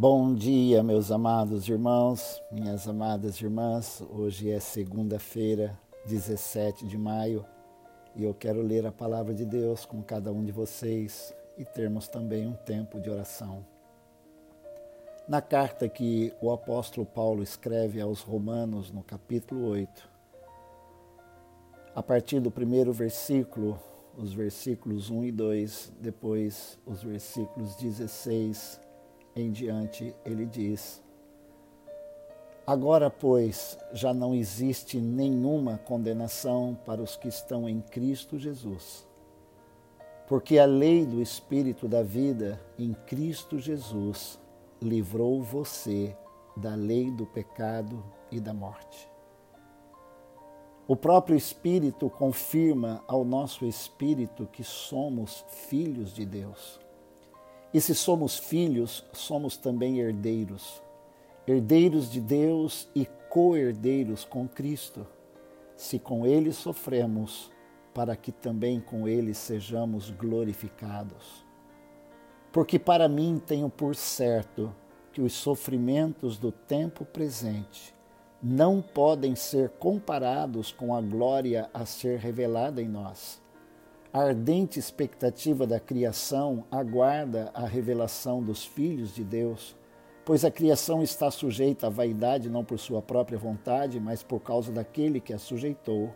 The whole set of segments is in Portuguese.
Bom dia, meus amados irmãos, minhas amadas irmãs. Hoje é segunda-feira, 17 de maio, e eu quero ler a palavra de Deus com cada um de vocês e termos também um tempo de oração. Na carta que o apóstolo Paulo escreve aos Romanos, no capítulo 8, a partir do primeiro versículo, os versículos 1 e 2, depois os versículos 16 em diante, ele diz: Agora, pois, já não existe nenhuma condenação para os que estão em Cristo Jesus. Porque a lei do Espírito da vida em Cristo Jesus livrou você da lei do pecado e da morte. O próprio Espírito confirma ao nosso espírito que somos filhos de Deus. E se somos filhos, somos também herdeiros, herdeiros de Deus e co-herdeiros com Cristo, se com Ele sofremos, para que também com Ele sejamos glorificados. Porque para mim tenho por certo que os sofrimentos do tempo presente não podem ser comparados com a glória a ser revelada em nós a ardente expectativa da criação aguarda a revelação dos filhos de Deus, pois a criação está sujeita à vaidade não por sua própria vontade, mas por causa daquele que a sujeitou,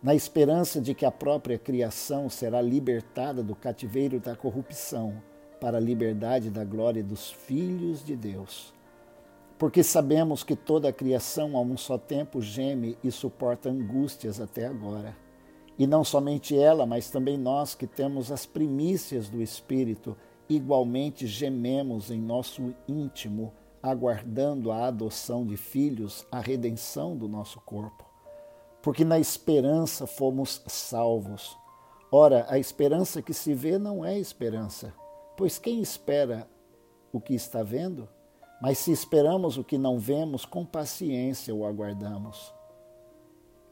na esperança de que a própria criação será libertada do cativeiro da corrupção para a liberdade da glória dos filhos de Deus. Porque sabemos que toda a criação a um só tempo geme e suporta angústias até agora. E não somente ela, mas também nós que temos as primícias do Espírito, igualmente gememos em nosso íntimo, aguardando a adoção de filhos, a redenção do nosso corpo. Porque na esperança fomos salvos. Ora, a esperança que se vê não é esperança, pois quem espera o que está vendo? Mas se esperamos o que não vemos, com paciência o aguardamos.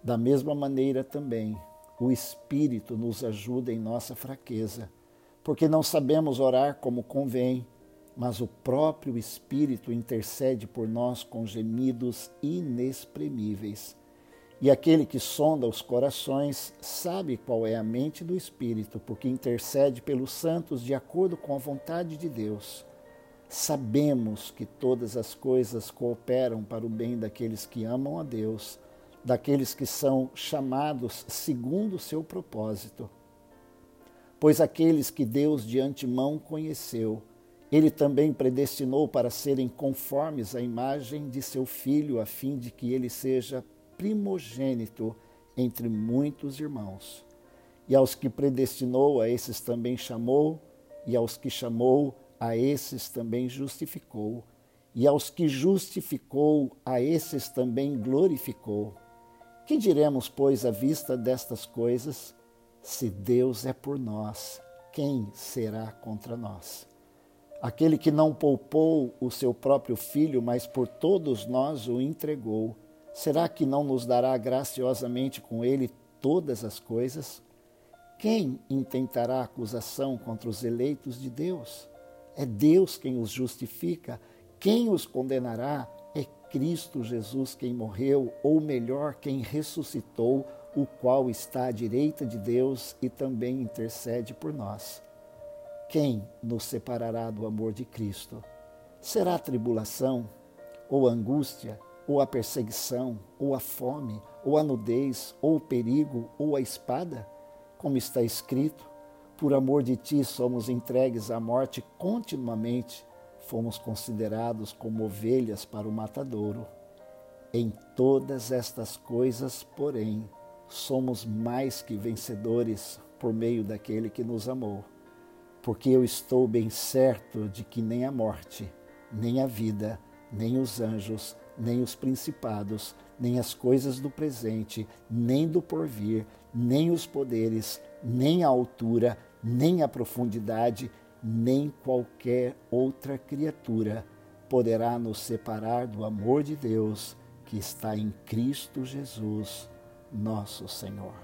Da mesma maneira também, o Espírito nos ajuda em nossa fraqueza, porque não sabemos orar como convém, mas o próprio Espírito intercede por nós com gemidos inexprimíveis. E aquele que sonda os corações sabe qual é a mente do Espírito, porque intercede pelos santos de acordo com a vontade de Deus. Sabemos que todas as coisas cooperam para o bem daqueles que amam a Deus daqueles que são chamados segundo o seu propósito. Pois aqueles que Deus de antemão conheceu, ele também predestinou para serem conformes à imagem de seu filho, a fim de que ele seja primogênito entre muitos irmãos. E aos que predestinou, a esses também chamou, e aos que chamou, a esses também justificou, e aos que justificou, a esses também glorificou. Que diremos, pois, à vista destas coisas? Se Deus é por nós, quem será contra nós? Aquele que não poupou o seu próprio filho, mas por todos nós o entregou, será que não nos dará graciosamente com ele todas as coisas? Quem intentará acusação contra os eleitos de Deus? É Deus quem os justifica. Quem os condenará? Cristo Jesus quem morreu, ou melhor, quem ressuscitou, o qual está à direita de Deus e também intercede por nós. Quem nos separará do amor de Cristo? Será tribulação, ou angústia, ou a perseguição, ou a fome, ou a nudez, ou o perigo, ou a espada? Como está escrito, por amor de ti somos entregues à morte continuamente fomos considerados como ovelhas para o matadouro. Em todas estas coisas, porém, somos mais que vencedores por meio daquele que nos amou. Porque eu estou bem certo de que nem a morte, nem a vida, nem os anjos, nem os principados, nem as coisas do presente, nem do porvir, nem os poderes, nem a altura, nem a profundidade, nem qualquer outra criatura poderá nos separar do amor de Deus que está em Cristo Jesus, nosso Senhor.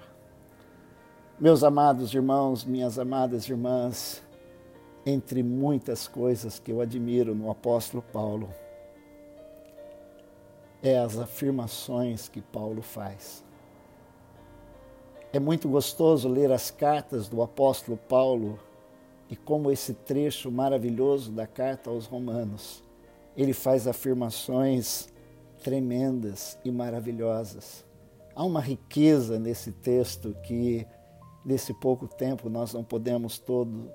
Meus amados irmãos, minhas amadas irmãs, entre muitas coisas que eu admiro no apóstolo Paulo, é as afirmações que Paulo faz. É muito gostoso ler as cartas do apóstolo Paulo e como esse trecho maravilhoso da carta aos Romanos, ele faz afirmações tremendas e maravilhosas. Há uma riqueza nesse texto que, nesse pouco tempo, nós não podemos todo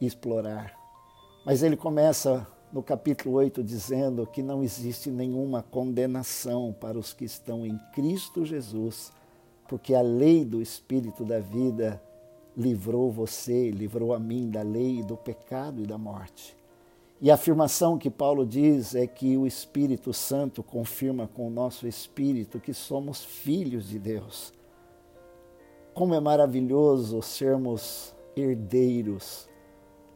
explorar. Mas ele começa no capítulo 8 dizendo que não existe nenhuma condenação para os que estão em Cristo Jesus, porque a lei do Espírito da vida livrou você, livrou a mim da lei, do pecado e da morte. E a afirmação que Paulo diz é que o Espírito Santo confirma com o nosso espírito que somos filhos de Deus. Como é maravilhoso sermos herdeiros.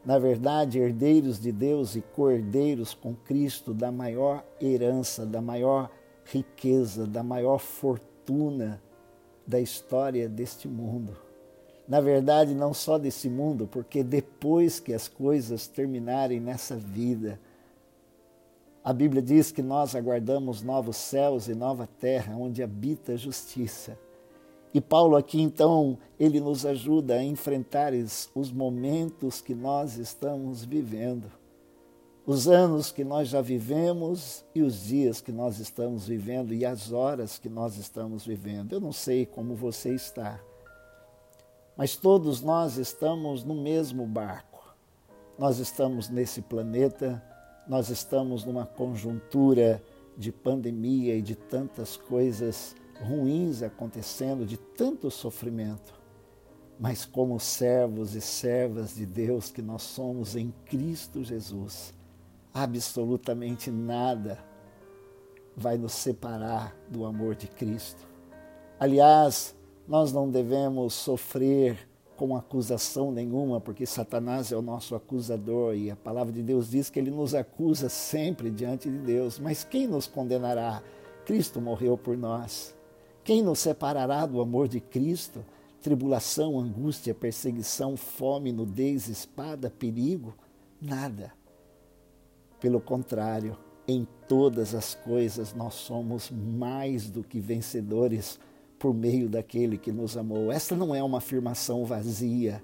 Na verdade, herdeiros de Deus e cordeiros com Cristo da maior herança, da maior riqueza, da maior fortuna da história deste mundo na verdade, não só desse mundo, porque depois que as coisas terminarem nessa vida, a Bíblia diz que nós aguardamos novos céus e nova terra, onde habita a justiça. E Paulo aqui então, ele nos ajuda a enfrentar os momentos que nós estamos vivendo. Os anos que nós já vivemos e os dias que nós estamos vivendo e as horas que nós estamos vivendo. Eu não sei como você está, mas todos nós estamos no mesmo barco. Nós estamos nesse planeta, nós estamos numa conjuntura de pandemia e de tantas coisas ruins acontecendo, de tanto sofrimento. Mas, como servos e servas de Deus que nós somos em Cristo Jesus, absolutamente nada vai nos separar do amor de Cristo. Aliás, nós não devemos sofrer com acusação nenhuma, porque Satanás é o nosso acusador e a palavra de Deus diz que ele nos acusa sempre diante de Deus. Mas quem nos condenará? Cristo morreu por nós. Quem nos separará do amor de Cristo? Tribulação, angústia, perseguição, fome, nudez, espada, perigo? Nada. Pelo contrário, em todas as coisas nós somos mais do que vencedores por meio daquele que nos amou. Esta não é uma afirmação vazia,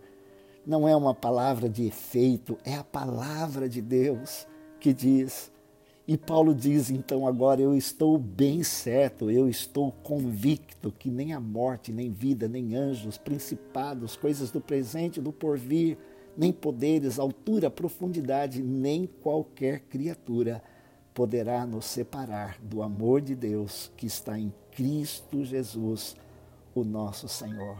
não é uma palavra de efeito, é a palavra de Deus que diz. E Paulo diz então agora: Eu estou bem certo, eu estou convicto que nem a morte, nem vida, nem anjos, principados, coisas do presente, do porvir, nem poderes, altura, profundidade, nem qualquer criatura poderá nos separar do amor de Deus que está em Cristo Jesus, o nosso Senhor.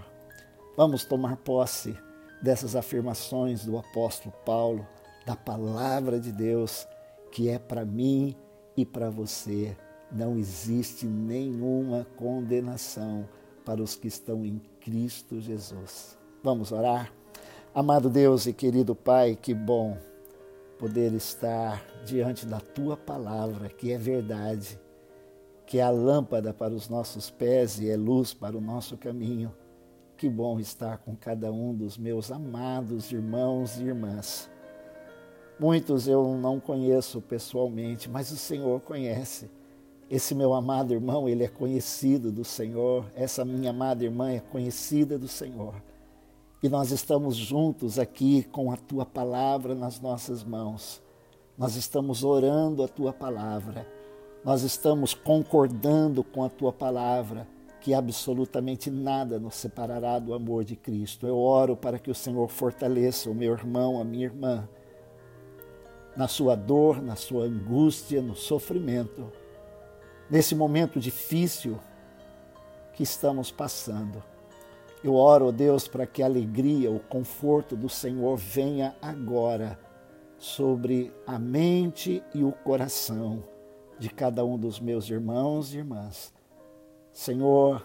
Vamos tomar posse dessas afirmações do apóstolo Paulo, da palavra de Deus, que é para mim e para você. Não existe nenhuma condenação para os que estão em Cristo Jesus. Vamos orar? Amado Deus e querido Pai, que bom poder estar diante da tua palavra, que é verdade, que é a lâmpada para os nossos pés e é luz para o nosso caminho. Que bom estar com cada um dos meus amados irmãos e irmãs. Muitos eu não conheço pessoalmente, mas o Senhor conhece. Esse meu amado irmão, ele é conhecido do Senhor. Essa minha amada irmã é conhecida do Senhor. E nós estamos juntos aqui com a tua palavra nas nossas mãos. Nós estamos orando a tua palavra. Nós estamos concordando com a tua palavra que absolutamente nada nos separará do amor de Cristo. Eu oro para que o Senhor fortaleça o meu irmão, a minha irmã, na sua dor, na sua angústia, no sofrimento, nesse momento difícil que estamos passando. Eu oro, Deus, para que a alegria, o conforto do Senhor venha agora sobre a mente e o coração de cada um dos meus irmãos e irmãs. Senhor,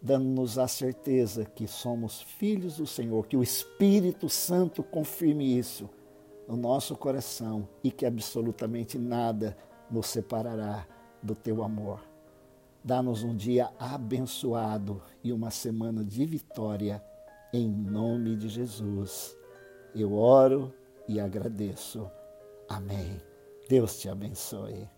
dando-nos a certeza que somos filhos do Senhor, que o Espírito Santo confirme isso no nosso coração e que absolutamente nada nos separará do teu amor. Dá-nos um dia abençoado e uma semana de vitória, em nome de Jesus. Eu oro e agradeço. Amém. Deus te abençoe.